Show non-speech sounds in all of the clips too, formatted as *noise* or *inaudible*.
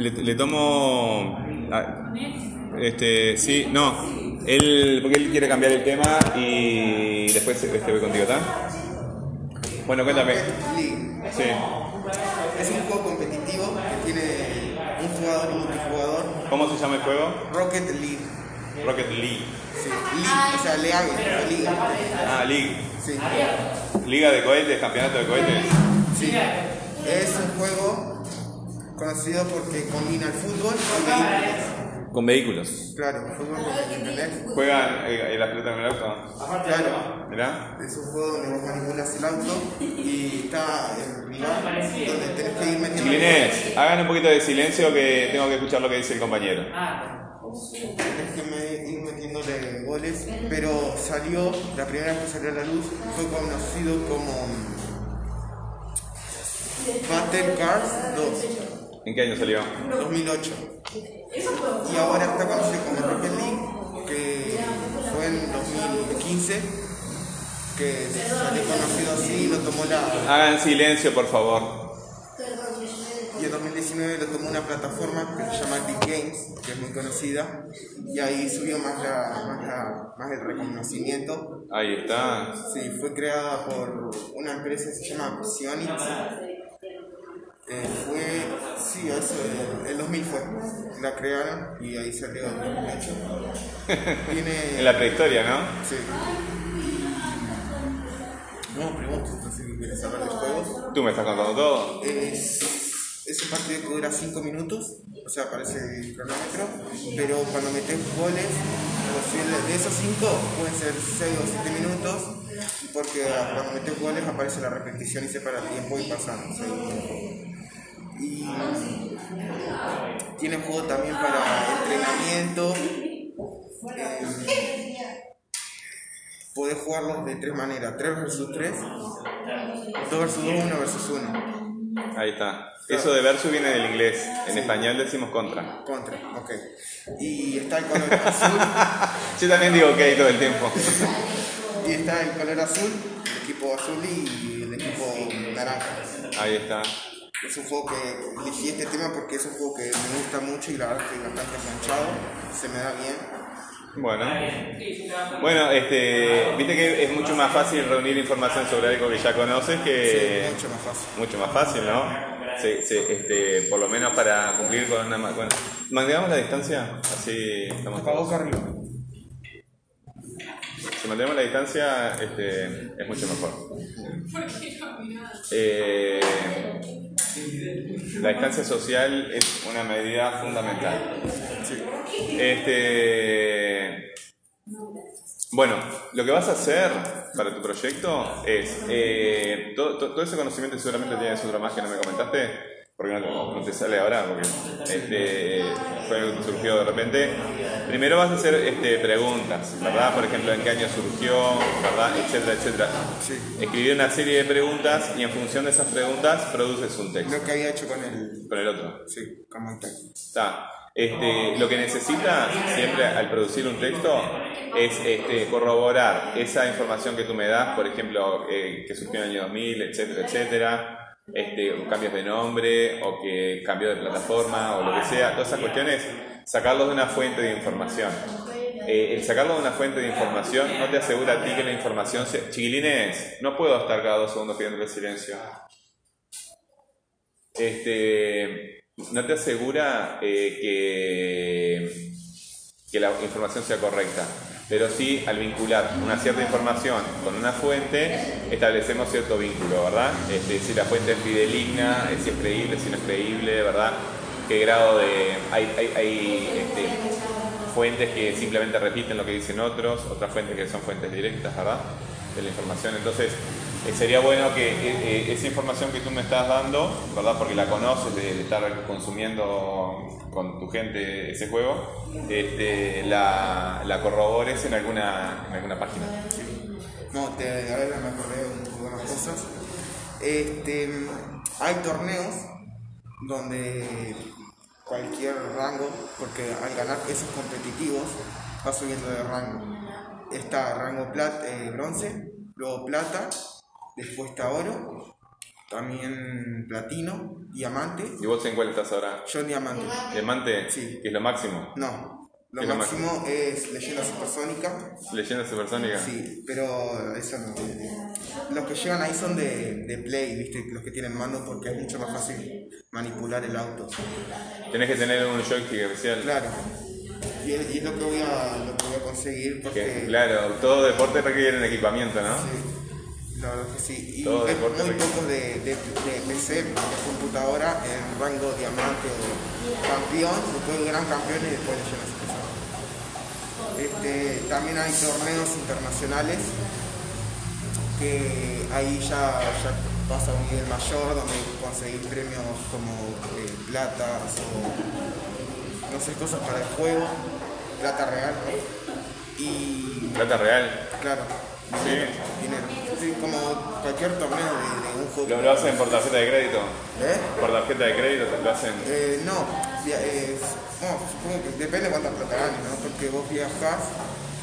Le, le tomo. ah, Este, sí, no. Él, porque él quiere cambiar el tema y después este, voy contigo, ¿está? Bueno, cuéntame. Sí. Es un juego competitivo que tiene un jugador y multijugador. ¿Cómo se llama el juego? Rocket League. Rocket League. Sí. League, o sea, League, Liga. Ah, League. Sí. Liga de cohetes, campeonato de cohetes. Sí. Es un juego conocido porque combina el fútbol y vehículos. Con vehículos. Claro, fútbol con ¿entendés? ¿Juegan eh, la pelota con el auto? Claro. ¿Mirá? Es un juego donde vos manipulas el auto y está el rival donde tenés que ir metiendo. Chiquilines, hagan un poquito de silencio que tengo que escuchar lo que dice el compañero. Tenés que me- ir metiéndole goles, pero salió, la primera vez que salió a la luz fue conocido como Battle Cars 2, ¿En qué año salió? 2008. Y ahora está conocido como Rocket League, que fue en 2015, que salió conocido así y lo tomó la... Hagan silencio, por favor. Y en 2019 lo tomó una plataforma que se llama Big Games, que es muy conocida, y ahí subió más, la, más, la- más el reconocimiento. Ahí está. Sí, fue creada por una empresa que se llama Psionics. Eh, fue, sí, eso, el, el 2000 fue. La crearon y ahí salió el 2008. Tiene. *laughs* En la prehistoria, ¿no? Sí. No, pregunto, si quieres hablar del juego. Tú me estás contando todo. Es, es un partido que dura 5 minutos, o sea, aparece el cronómetro, pero cuando metes goles, de esos 5 pueden ser 6 o 7 minutos, porque cuando metes goles aparece la repetición y se para el tiempo y pasan segundos. Y tiene juego también para entrenamiento. eh, podés jugarlos de tres maneras, 3 versus 3, 2 versus 2, 1 versus 1. Ahí está. Eso de versus viene del inglés. En español decimos contra. Contra, ok. Y está el color azul. *laughs* Yo también digo ok todo el tiempo. *laughs* Y está el color azul, el equipo azul y el equipo naranja. Ahí está. Es un juego que elegí este tema porque es un juego que me gusta mucho y la verdad que es bastante enganchado. Se me da bien. Bueno. Bueno, este, viste que es mucho más fácil reunir información sobre algo que ya conoces que Sí, mucho más fácil. mucho más fácil, ¿no? Sí, sí, este, por lo menos para cumplir con una bueno, mantengamos la distancia, así estamos todos. boca arriba. Si mantenemos la distancia, este, es mucho mejor. *laughs* Eh, la distancia social es una medida fundamental. Este, bueno, lo que vas a hacer para tu proyecto es eh, todo, todo- ese conocimiento seguramente tienes otro más que no me comentaste. Porque no, no te sale ahora, porque este, fue algo que surgió de repente. Primero vas a hacer este, preguntas, ¿verdad? Por ejemplo, en qué año surgió, ¿verdad? Etcétera, etcétera. Sí. Escribir una serie de preguntas y en función de esas preguntas produces un texto. Lo que había hecho con el. Con el otro. Sí, con Montaña. Está. Este, lo que necesitas siempre al producir un texto es este, corroborar esa información que tú me das, por ejemplo, eh, que surgió en el año 2000, etcétera, etcétera, este, cambios de nombre o que cambió de plataforma o lo que sea, todas esas cuestiones, sacarlos de una fuente de información. Eh, el sacarlo de una fuente de información no te asegura a ti que la información sea... Chiquilines, no puedo estar cada dos segundos pidiendo silencio. Este, no te asegura eh, que, que la información sea correcta, pero sí al vincular una cierta información con una fuente, establecemos cierto vínculo, ¿verdad? Este, si la fuente es fideligna, eh, si es creíble, si no es creíble, ¿verdad? ¿Qué grado de... Hay, hay, este, fuentes que simplemente repiten lo que dicen otros, otras fuentes que son fuentes directas, ¿verdad? De la información. Entonces, eh, sería bueno que eh, eh, esa información que tú me estás dando, ¿verdad? Porque la conoces de, estar consumiendo con tu gente ese juego, este, la, corrobores en alguna, en alguna página. No, te, a ver, me acordé de más cosas. Este, hay torneos donde cualquier rango, porque al ganar esos competitivos va subiendo de rango. Está rango bronce, luego plata, después está oro, también platino, diamante. ¿Y vos en cuál estás ahora? Yo en diamante. ¿Diamante? Sí. ¿Que es lo máximo? No, lo ¿Qué es lo máximo es leyenda supersónica. ¿Leyenda supersónica? Sí, pero eso no. Los que llegan ahí son de, de play, ¿viste? Los que tienen mando porque es mucho más fácil manipular el auto. Tenés que tener un joystick especial. Claro. Y es, y es lo que voy a, lo que voy a conseguir porque. Que, claro, todo deporte requiere un equipamiento, ¿no? Sí, la verdad que sí. Y Todo muy pocos de, de, de PC, de computadora, en rango diamante o campeón, después gran campeón y después este, También hay torneos internacionales que ahí ya, ya pasa a un nivel mayor donde conseguís premios como eh, platas o no sé, cosas para el juego, plata real, ¿no? Y Plata real. Claro. Sí. Sí, como cualquier torneo de, de un juego. ¿Lo, lo hacen por tarjeta de crédito? ¿Eh? ¿Por tarjeta de crédito lo hacen? Eh, no, es, supongo que depende de cuánta plata ganes, ¿no? Porque vos viajás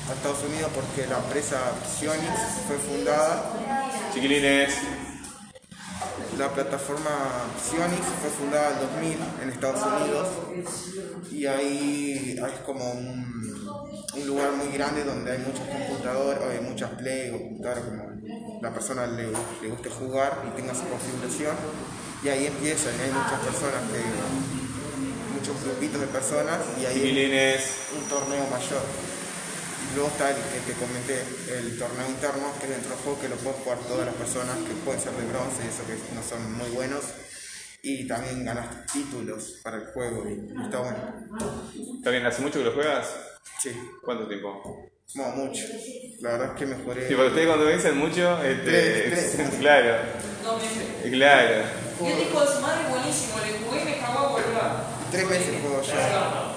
a Estados Unidos porque la empresa Psionix fue fundada, Chiquilines, la plataforma Psionix fue fundada en 2000 en Estados Unidos y ahí hay como un, un lugar muy grande donde hay muchas computadoras, hay muchas play, o computadoras como la persona le, le guste jugar y tenga su configuración y ahí empiezan, y hay muchas personas que, muchos grupitos de personas y ahí chiquilines. un torneo mayor. Luego está el que te comenté, el torneo interno, que es dentro del juego que lo pueden jugar todas las personas, que pueden ser de bronce y eso que no son muy buenos. Y también ganas títulos para el juego y, y está bueno. ¿Está bien? ¿Hace mucho que lo juegas? Sí, ¿Cuánto tiempo? no, mucho. La verdad es que mejoré. Sí, porque ustedes cuando dicen mucho, este, Tres, tres. *laughs* claro, No, me... claro. Y el disco de su madre buenísimo, le jugué y me cagó a volver. Tres meses juego ya.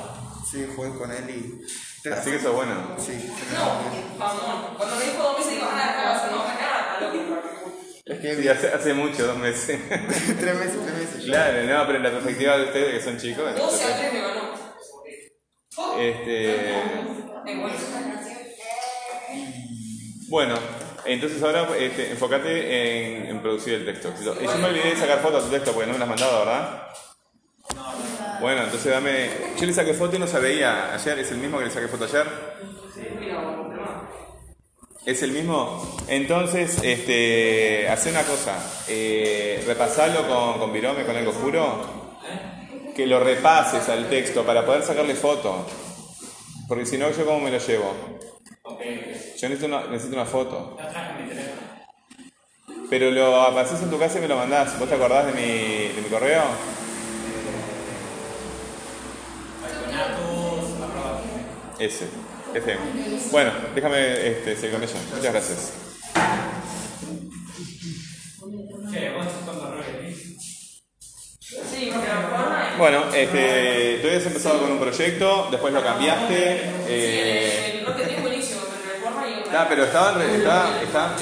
Sí, jugué con él y. Así que eso es bueno. Sí, No, vamos. Cuando me dijo dos meses digo, ah, no vas a no acá, a lo que es que Sí, hace, hace mucho, dos meses. *laughs* tres meses, tres meses. ya. claro, no, pero en la perspectiva de ustedes que son chicos. 12 a entonces, 3 me ganó. Este, Es bueno. entonces ahora este, enfócate en, en producir el texto. Yo me olvidé de sacar fotos a tu texto porque no me las has mandado, ¿verdad? Bueno, entonces dame. Yo le saqué foto y no se veía ayer. ¿Es el mismo que le saqué foto ayer? ¿Es el mismo? Entonces, este, hace una cosa. Eh, repasalo con, con Virome, con algo oscuro. Que lo repases al texto para poder sacarle foto. Porque si no, ¿yo cómo me lo llevo? Yo necesito una, necesito una foto. Pero lo apareces en tu casa y me lo mandás. ¿Vos te acordás de mi, de mi correo? Ese, ese. Bueno, déjame este, seguir con ella. Muchas gracias. Sí, Bueno, este, tú habías empezado con un proyecto, después lo cambiaste. Eh, El rock es buenísimo, pero el forma y ah, pero estaban, está, está,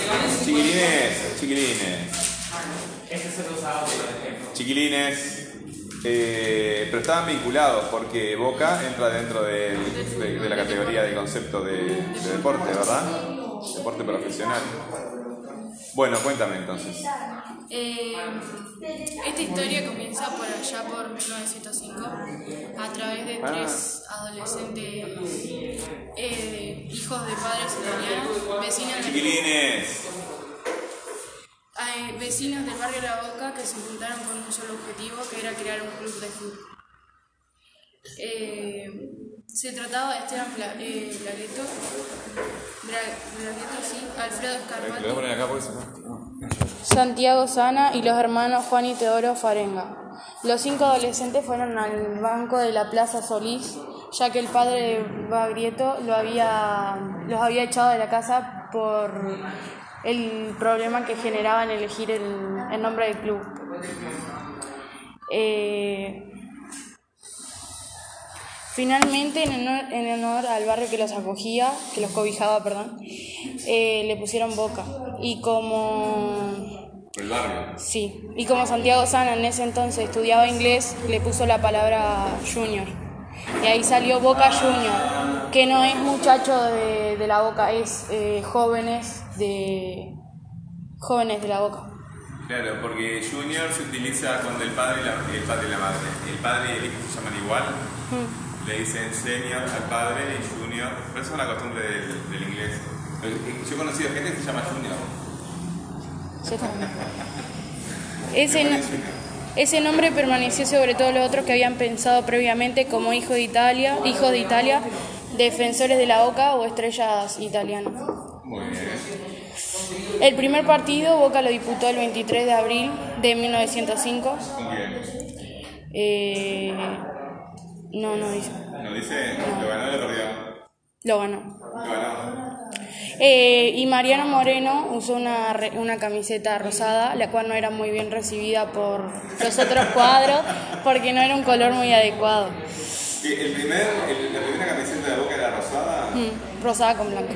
chiquilines, chiquilines. Chiquilines, eh, pero estaban vinculados porque Boca entra dentro del- de, de la categoría de concepto de, de deporte, ¿verdad? Deporte profesional. Bueno, cuéntame entonces. Eh, esta historia comienza por allá por 1905 a través de tres adolescentes eh, hijos de padres italianos, vecinos, eh, vecinos del barrio La Boca que se juntaron con un solo objetivo que era crear un club de fútbol. Eh, se trataba de Esteban Pla- eh, Blagueto, Bra- Blagueto, sí, Alfredo Escarpato. Santiago Sana y los hermanos Juan y Teodoro Farenga. Los cinco adolescentes fueron al banco de la Plaza Solís, ya que el padre de Bagrieto lo había, los había echado de la casa por el problema que generaba en elegir el, el nombre del club. Eh, Finalmente, en honor, en honor al barrio que los acogía, que los cobijaba, perdón, eh, le pusieron Boca. Y como El barrio. Sí, y como Santiago Sana en ese entonces estudiaba inglés, le puso la palabra junior. Y ahí salió Boca Junior, que no es muchacho de, de la Boca, es eh, jóvenes de jóvenes de la Boca. Claro, porque Junior se utiliza cuando el padre y la, el padre y la madre. El padre y el hijo se llaman igual. Le dicen senior al padre y junior. Pero eso es una costumbre del, del inglés. Yo he conocido gente que se llama Junior. Yo también. Ese, no- ese nombre permaneció sobre todo los otros que habían pensado previamente como hijo de Italia, hijos de Italia, defensores de la Boca o estrellas italianas. Muy bien. El primer partido Boca lo disputó el 23 de abril de 1905. ¿Con quién? Eh, no, no dice. ¿No dice? ¿Lo ganó o lo perdió? Lo ganó. Lo ganó. Eh, y Mariano Moreno usó una, una camiseta rosada, la cual no era muy bien recibida por los otros *laughs* cuadros porque no era un color muy adecuado. El primer, el- la primera camiseta de Boca era rosada. Mm, rosada con blanco.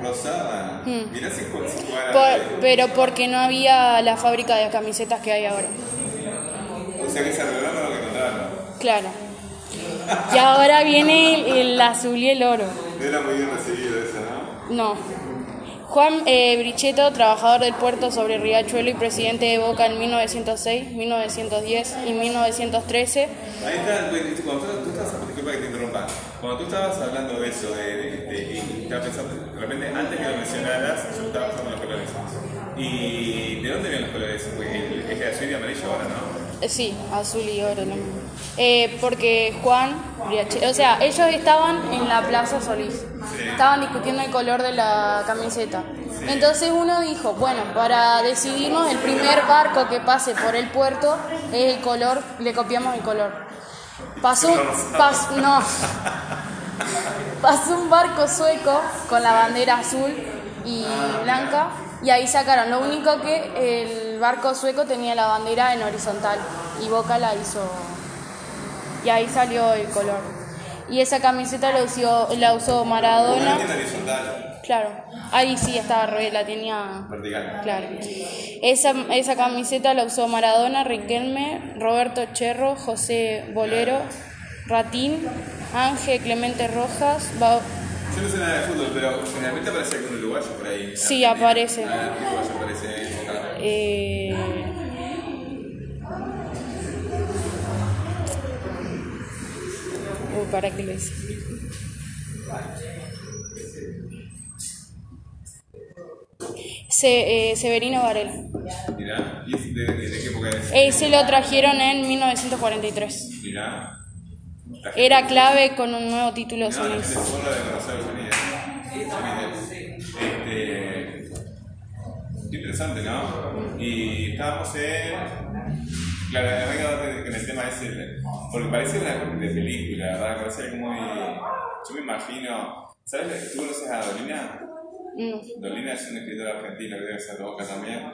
Rosada. Mirá si. Por- pero porque no había la fábrica de camisetas que hay ahora. O sea que se arreglaron lo que encontraron. Claro. Y ahora viene el, el azul y el oro. No era muy bien recibido eso, ¿no? No. Juan eh, Brichetto, trabajador del puerto sobre Riachuelo y presidente de Boca en 1906, 1910 y 1913, Ahí está, pues, cuando tú, estabas, disculpa que te interrumpa, cuando tú estabas hablando de eso, de, de, de- y estaba pensando, de repente antes que lo mencionaras, yo estaba pensando en los colores. ¿Y de dónde vienen los colores? Porque el- es de azul y amarillo ahora, ¿no? Eh, Sí, azul y oro. lo mismo. Eh, porque Juan, o sea, ellos estaban en la Plaza Solís. Estaban discutiendo el color de la camiseta. Entonces uno dijo, bueno, para decidirnos el primer barco que pase por el puerto es el color, le copiamos el color. Pasó, pas- no, pasó un barco sueco con la bandera azul y blanca y ahí sacaron. Lo único que el barco sueco tenía la bandera en horizontal y Boca la hizo y ahí salió el color. Y esa camiseta la usó, la usó Maradona. Horizontal, Claro, ahí sí estaba revés, la tenía vertical. Claro. Esa, esa camiseta la usó Maradona, Riquelme, Roberto Cherro, José Bolero, Ratín, Ángel Clemente Rojas. Yo no sé nada de fútbol, pero generalmente aparece algún uruguayo por ahí. Sí, aparece. Ah, aparece Boca. eh, Uy, ¿para qué lo hice? Se- eh, Severino Varela. Mirá, ¿y es de, de, qué época es? Ese lo trajeron en 1943. Mirá. Era clave con un nuevo título No, interesante, ¿no? Y estábamos en. Claro, me quedado con el tema ese. Porque parece una de película, ¿verdad? Parece algo muy. Yo me imagino. ¿Sabes? ¿Tú conoces a Dolina? Dolina es un escritor argentino que debe ser de Boca también.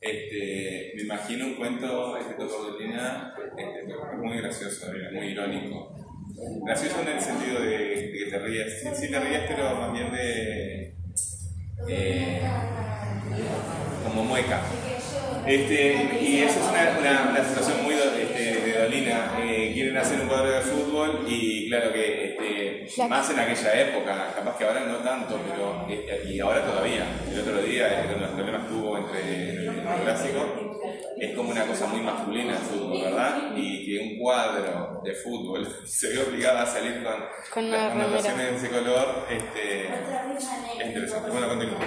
Este, me imagino un cuento escrito por Dolina, este, muy gracioso, muy irónico. Gracioso en el sentido de, de que te ríes, sí, sí te ríes, pero más bien de. eh, como mueca. Este, y esa es una, una, una situación muy do- este, de Dolina. Eh, quieren hacer un cuadro de fútbol y claro que este, más en aquella época, capaz que ahora no tanto, pero eh, y ahora todavía. El otro día, eh, con los problemas que hubo entre el, el clásico, es como una cosa muy masculina el fútbol, ¿verdad? Y que un cuadro de fútbol *laughs* se ve obligada a salir con, Con las connotaciones de ese color, este, es interesante. Bueno, continúa.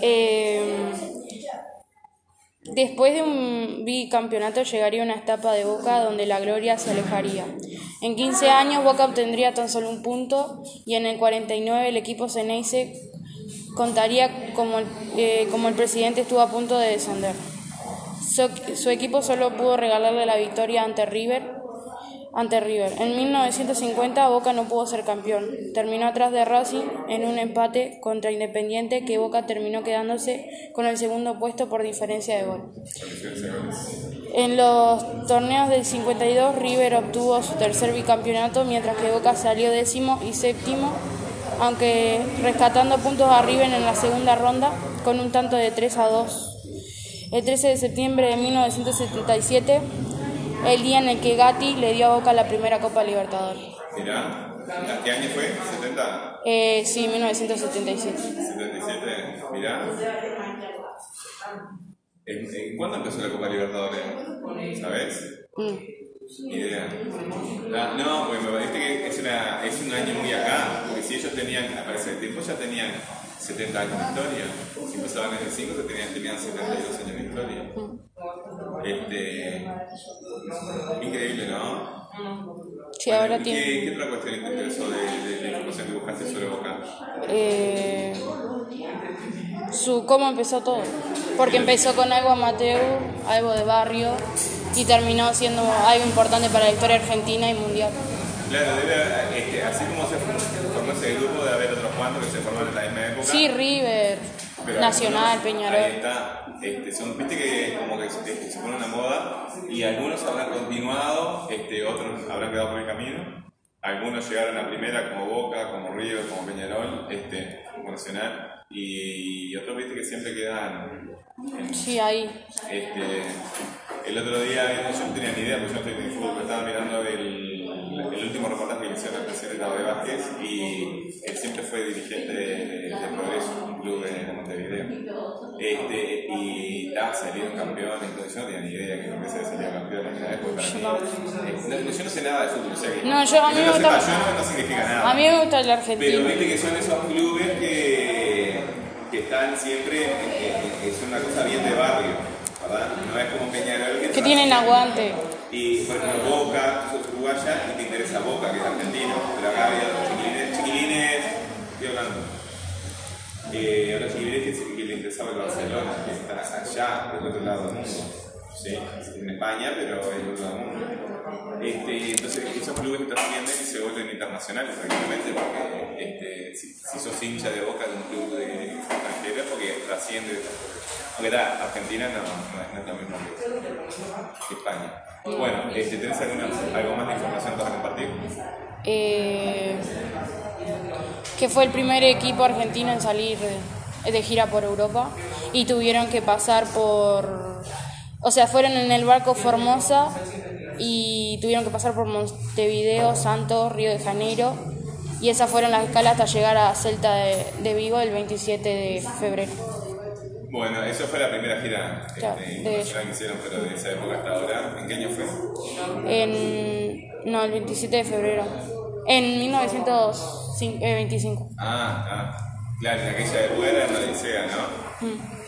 Eh, después de un bicampeonato llegaría una etapa de Boca donde la gloria se alejaría. En 15 años Boca obtendría tan solo un punto y en el 49 el equipo Ceneice contaría como el, eh, como el presidente estuvo a punto de descender. Su equipo solo pudo regalarle la victoria ante River ante River. En 1950 Boca no pudo ser campeón. Terminó atrás de Racing en un empate contra Independiente que Boca terminó quedándose con el segundo puesto por diferencia de gol. En los torneos del 52 River obtuvo su tercer bicampeonato mientras que Boca salió décimo y séptimo, aunque rescatando puntos a River en la segunda ronda con un tanto de 3 a 2. El 13 de septiembre de 1977 el día en el que Gatti le dio a Boca la primera Copa Libertadores. Mirá, ¿qué año fue? ¿70? Eh, sí, 1977. 77, mirá. ¿En- en ¿Cuándo empezó la Copa Libertadores? ¿Sabes? Mm. Idea. Ah, no, porque me parece que es, una, es un año muy acá, porque si ellos tenían, para ese tiempo ya tenían 70 años de historia, si empezaban en el 5 tenían, tenían 72 años de historia. Este, increíble, ¿no? Sí, ahora ¿Y tiene. ¿Qué, ¿Qué otra cuestión te interesó de, de la información que buscaste sobre Boca? eh, su cómo empezó todo. Porque empezó con algo amateur, algo de barrio, y terminó siendo algo importante para la historia argentina y mundial. Claro, debe este, así como se formó ese grupo, debe haber otros cuantos que se formaron en la misma época. Sí, River, Pero Nacional, algunos, Ahí Peñarol. está. Este, son, viste que como que este, se pone una moda y algunos habrán continuado, este, otros habrán quedado por el camino. Algunos llegaron a primera como Boca, como River, como Peñarol, este, como Nacional. Y, otros viste que siempre quedan en, Sí, ahí. este, el otro día, yo no tenía ni idea, porque yo no estoy en fútbol, pero estaba mirando el, el último reportaje que le hicieron al presidente Tabaré Vázquez y él siempre fue dirigente de, de- de Progreso, un club de, de Montevideo. Este, y estaba saliendo campeón, entonces yo no tenía ni idea que Progreso había salido campeón en aquella época. Para mí, eh, no, yo no sé nada de fútbol, o sea que No, yo- a mí que me no gusta- no, no significa nada. A mí me gusta el Pero argentino. viste que son esos clubes que, que están siempre, es una cosa bien de barrio, ¿verdad? No es como Peñarol Que está- tienen aguante. Y por Boca, tú sos uruguaya y te interesa Boca, que es argentino, pero acá había otros chiquilines, chiquilines, estoy hablando. Eh, otros chiquilines que, le interesaba el Barcelona, que está allá, del otro lado del mundo. Sí, en España, pero del otro lado del mundo. Este, entonces esos clubes trascienden y se vuelven internacionales prácticamente porque este, si, si sos hincha de boca de un club de extranjero porque trasciende aunque Argentina no, no es, lo mismo que, España. Bueno, este, ¿tenés alguna, algo más de información para compartir? eh, que fue el primer equipo argentino en salir de, de gira por Europa y tuvieron que pasar por, o sea, fueron en el barco Formosa y tuvieron que pasar por Montevideo, Santos, Río de Janeiro y esas fueron las escalas hasta llegar a Celta de, de Vigo el 27 de febrero. Bueno, eso fue la primera gira Claro, este, de que hicieron, pero de esa época hasta ahora, ¿en qué año fue? En, no, el 27 de febrero. En 1925. Ah, ah, claro, en aquella época era en la Odisea, ¿no?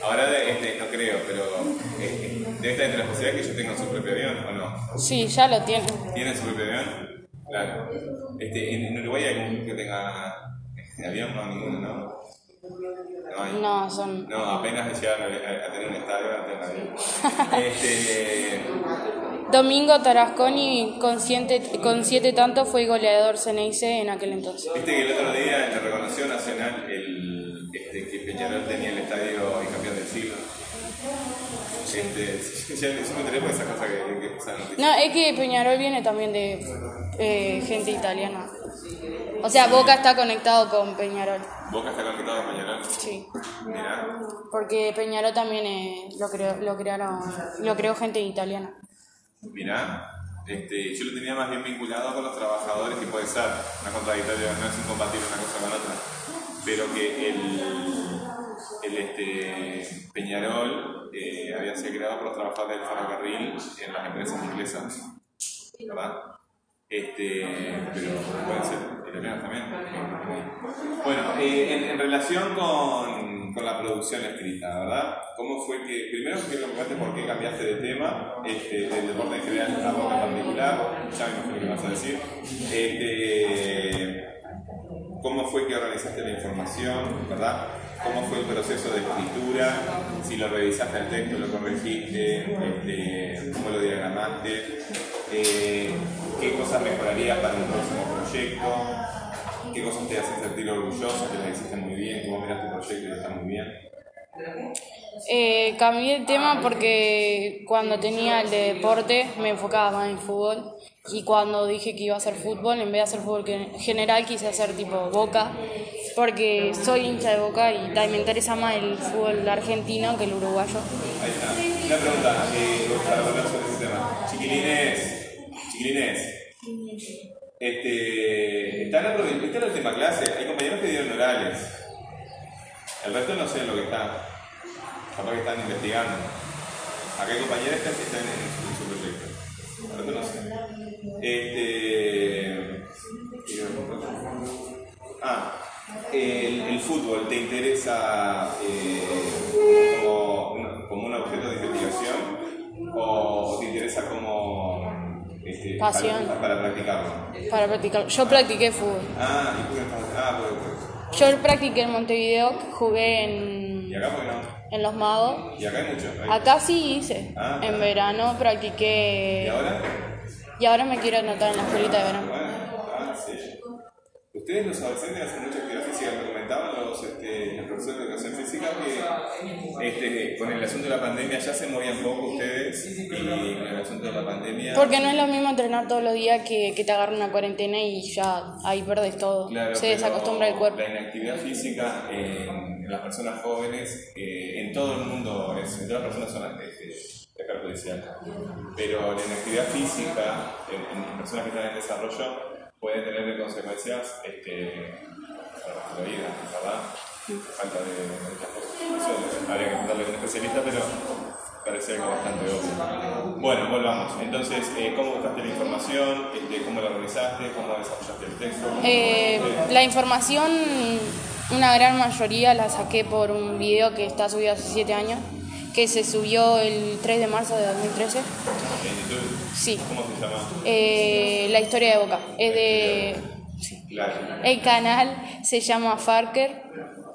Ahora de- este, no creo, pero eh, eh, debe estar entre las posibilidades que ellos tengan su propio avión, ¿o no? Sí, ya lo tienen. ¿Tienen su propio avión? Claro. Este, en, en Uruguay hay algún que tenga eh, avión, no, ninguno, ¿no? No son. No, apenas llegan a, a- a tener un estadio, tienen avión. *laughs* Este, Domingo Tarasconi, con siete, con siete tantos, fue goleador Ceneice en aquel entonces. Viste que el otro día le reconoció Nacional el, este, que Peñarol tenía el estadio y campeón del siglo. Este, ya, me enteré por esa cosa que. No, es que Peñarol viene también de eh, gente italiana. O sea, Boca está conectado con Peñarol. Boca está conectado a Peñarol. Sí. Mirá. Porque Peñarol también eh, lo, creó, lo, crearon, lo creó gente italiana. Mirá, este, yo lo tenía más bien vinculado con los trabajadores, que puede ser una contradictoria, no es incompatible una cosa con otra, pero que el, el este, Peñarol eh, había sido creado por los trabajadores del ferrocarril en las empresas inglesas, ¿verdad? Este, pero pueden ser también. Bueno, eh, en, en relación con, con la producción escrita, ¿verdad? ¿Cómo fue que, primero que cuentes por qué cambiaste de tema, este, del deporte en general a Boca en particular, ya me imagino que vas a decir. Este, ¿Cómo fue que organizaste la información, verdad? ¿Cómo fue el proceso de escritura? Si lo revisaste el texto, lo corregiste, este, cómo lo diagramaste, eh, qué cosas mejorarías para un próximo proyecto, qué cosas te hacen sentir orgulloso, que la hiciste muy bien, que vos mirás tu proyecto y está muy bien. Eh, cambié el tema porque cuando tenía el de deporte me enfocaba más en fútbol y cuando dije que iba a hacer fútbol, en vez de hacer fútbol general, quise hacer tipo boca porque soy hincha de boca y me interesa más el fútbol argentino que el uruguayo. Ahí está. Una pregunta eh, para hablar sobre ese tema. Chiquilines, chiquilines, este, están apro- está la última clase, hay compañeros que dieron orales. El resto no sé lo que está. Capaz que están investigando. Acá hay compañeras que están en, en su proyecto. Ahora no sé. Este. Ah, el, el fútbol, ¿te interesa eh, como, un, como un objeto de investigación o te interesa este, Pasión. Para, para practicarlo? Para practicar. Yo practiqué fútbol. Ah, y qué estás- ah, por- por- Yo practiqué en Montevideo, jugué en, ¿Y acá qué no? en Los Magos. Y acá hay mucho. ¿hay? Acá sí hice. Ah. En verano practiqué. ¿Y ahora? Y ahora me quiero anotar en la escuelita de verano. Bueno, ah, sí. Ustedes los adolescentes hacen mucha actividad física, me comentaban los, este, los profesores de educación física que este, con el asunto de la pandemia ya se movían poco ustedes y con el asunto de la pandemia... Porque no es lo mismo entrenar todos los días que, que te agarre una cuarentena y ya ahí perdes todo. Claro, Se desacostumbra el cuerpo. La inactividad física en, en las personas jóvenes, eh, en todo el mundo, es, en todas las personas son este, es perjudicial. Pero la inactividad física en, en personas que están en desarrollo puede tener consecuencias este, para la vida, ¿verdad? Falta de muchas cosas. Habría que preguntarle a un especialista, pero parece algo bastante obvio. Bueno, volvamos. Entonces, eh, ¿cómo buscaste la información? Este, ¿Cómo la realizaste? ¿Cómo desarrollaste el texto? ¿Cómo- Eh, la información, una gran mayoría la saqué por un video que está subido hace 7 años, que se subió el 3 de marzo de 2013. En YouTube. Sí. ¿Cómo se llama? Eh, la historia de Boca. Es de. Claro. El canal se llama Farker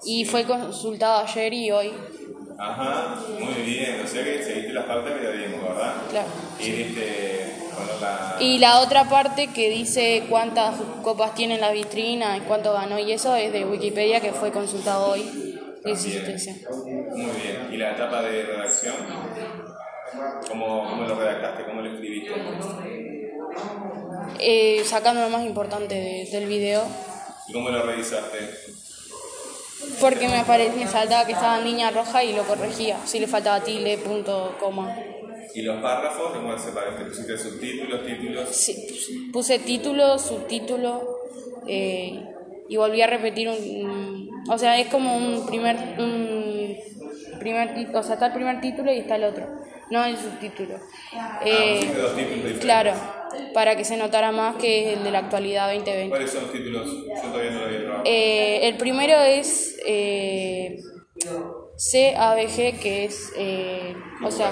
y fue consultado ayer y hoy. Ajá, muy bien. O sea que seguiste las partes periodismo, ¿verdad? Claro. Y viste poner la. Y la otra parte que dice cuántas copas tiene en la vitrina y cuánto ganó y eso es de Wikipedia que fue consultado hoy. También. 17. Muy bien. ¿Y la etapa de redacción? ¿Cómo, cómo lo redactaste? ¿Cómo lo escribiste? Eh, sacando lo más importante de- del video. ¿Y cómo lo revisaste? Porque me, apare- me saltaba que estaba en línea roja y lo corregía. Si le faltaba tilde, punto, coma. ¿Y los párrafos? ¿Cómo separaste? ¿Pusiste subtítulos, títulos? Sí, puse título, subtítulo eh, y volví a repetir un, o sea, es como un primer, un primer o sea, está el primer título y está el otro, no el subtítulo. Eh, dos títulos diferentes. claro, para que se notara más que es el de la actualidad 2020. ¿Cuáles son los títulos? Yo todavía no lo había probado. Eh, el primero es eh, CABG, que es, eh, o sea,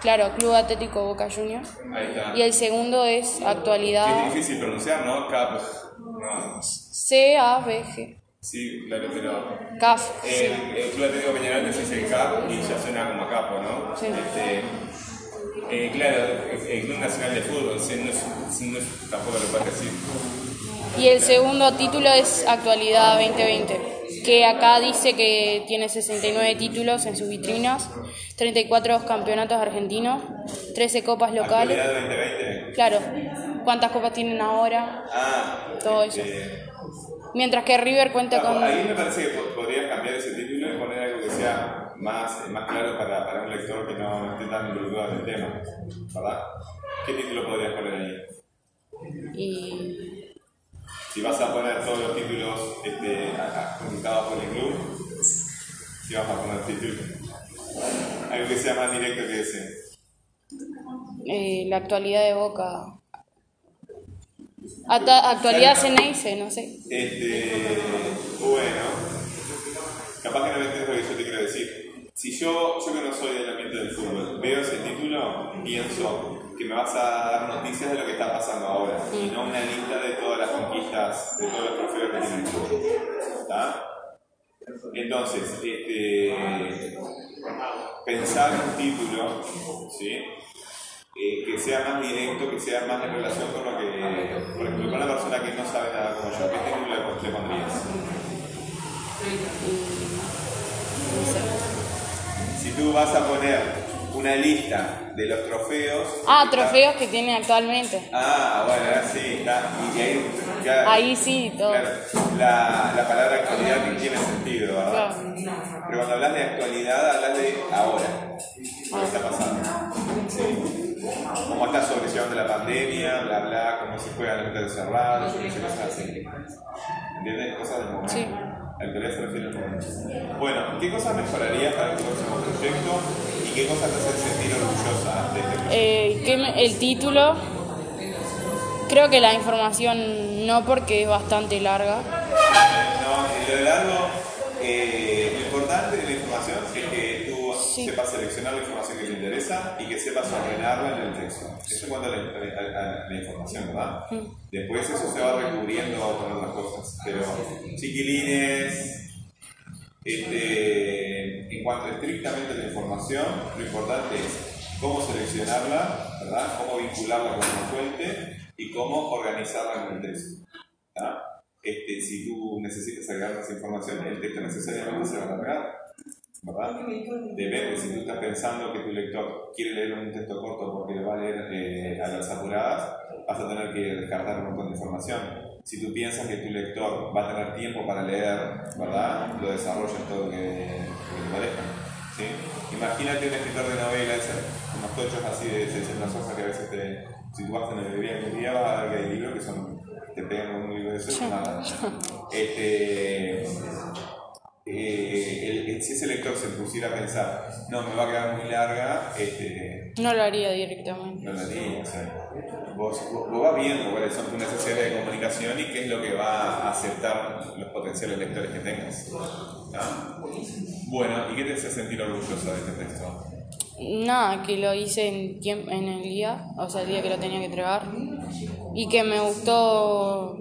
claro, Club Atlético Boca Juniors. Ahí está. Y el segundo es actualidad es difícil pronunciar, ¿no? Cap. No. CABG. Sí, claro, pero. CAF. El, sí. el Club Atlético Peñarol te dice CAP y ya suena como capo, ¿no? Sí. Este, eh, claro, el Club Nacional de Fútbol, sí, no es, no es- tampoco lo puedes decir. Y el segundo título es Actualidad 2020, que acá dice que tiene 69 títulos en sus vitrinas, 34 campeonatos argentinos, 13 copas locales. Actualidad 2020. Claro, cuántas copas tienen ahora, Ah, todo eso. este, Mientras que River cuenta ah, con... Ahí me parece que po- podrías cambiar ese título y poner algo que sea más, más claro para, para un lector que no, esté tan involucrado en el tema, ¿verdad? ¿Qué título podrías poner ahí? Y Si vas a poner todos los títulos este, publicados por el club, si vas a poner títulos. Algo que sea más directo que ese. eh, la actualidad de Boca... Ata- actualidad Ceneice, no sé. Este, bueno, capaz que no me entiendes lo que yo te. Si yo, yo que no soy del ambiente del fútbol, veo ese título, pienso que me vas a dar noticias de lo que está pasando ahora y no una lista de todas las conquistas, de todos los trofeos que tiene el club. ¿Está? Entonces, este, pensar un título, ¿sí? Eh, que sea más directo, que sea más en relación con lo que, por ejemplo, con una persona que no sabe nada como yo, ¿qué título le, le pondrías? Si tú vas a poner una lista de los trofeos... Ah, está- trofeos que tiene actualmente. Ah, bueno, sí, está. Y ahí, ya- Ahí sí, todo. claro, la, la palabra actualidad tiene sentido, ¿verdad? Claro. Pero cuando hablas de actualidad, hablas de ahora, lo que está pasando. Sí. Cómo está sobrellevando la pandemia, bla, bla, cómo se juegan los cerrados, cosas así. ¿Entiendes? Cosas del momento. Sí. La actualidad se refiere al momento. Bueno, ¿qué cosas mejorarías para tu próximo proyecto y qué cosas te hacen sentir orgullosa de este proyecto? Eh, que me- el título, creo que la información no porque es bastante larga. No, en lo largo, eh, lo importante de la información es que tú Sí. sepas seleccionar la información que te interesa y que sepas ordenarla en el texto. Eso en cuanto a la, a- a- a la información, ¿verdad? Después eso se va recubriendo con otras cosas. Pero, chiquilines, este, en cuanto estrictamente a la información, lo importante es cómo seleccionarla, ¿verdad? Cómo vincularla con una fuente y cómo organizarla en el texto. ¿verdad? Este, si tú necesitas agregar más información, el texto necesariamente se va a alargar. ¿Verdad? Depende, si tú estás pensando que tu lector quiere leer un texto corto porque lo va a leer eh, a las apuradas, vas a tener que descartar un montón de información. Si tú piensas que tu lector va a tener tiempo para leer, ¿verdad? Lo desarrollas todo lo que, que te parezca. ¿sí? Imagínate un escritor de novela, ese, unos tochos así de 600 hojas que a veces te, si tú vas a la librería un día vas a ver que hay libros que son, te pegan un libro de eso nada. Este, eh, si ese lector se pusiera a pensar, no, me va a quedar muy larga, este, No lo haría directamente. no lo diría. O sea, vos, vos- vos vas viendo cuáles son tus necesidades de comunicación y qué es lo que va a aceptar los potenciales lectores que tengas. ¿Ah? Bueno, ¿y qué te hace sentir orgullosa de este texto? Nada, que lo hice en el día, o sea, el día que lo tenía que entregar. Y que me gustó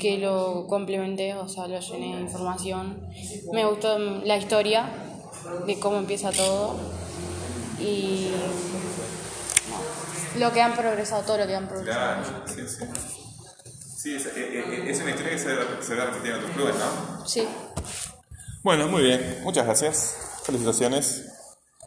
que lo complementé, o sea, lo llené de información. Me gustó la historia de cómo empieza todo. Y no, lo que han progresado, todo lo que han progresado. Claro, sí, sí. Sí, es, eh, eh, es una historia que se, se va repitiendo en tus clubes, ¿no? Sí. Bueno, muy bien. Muchas gracias. Felicitaciones.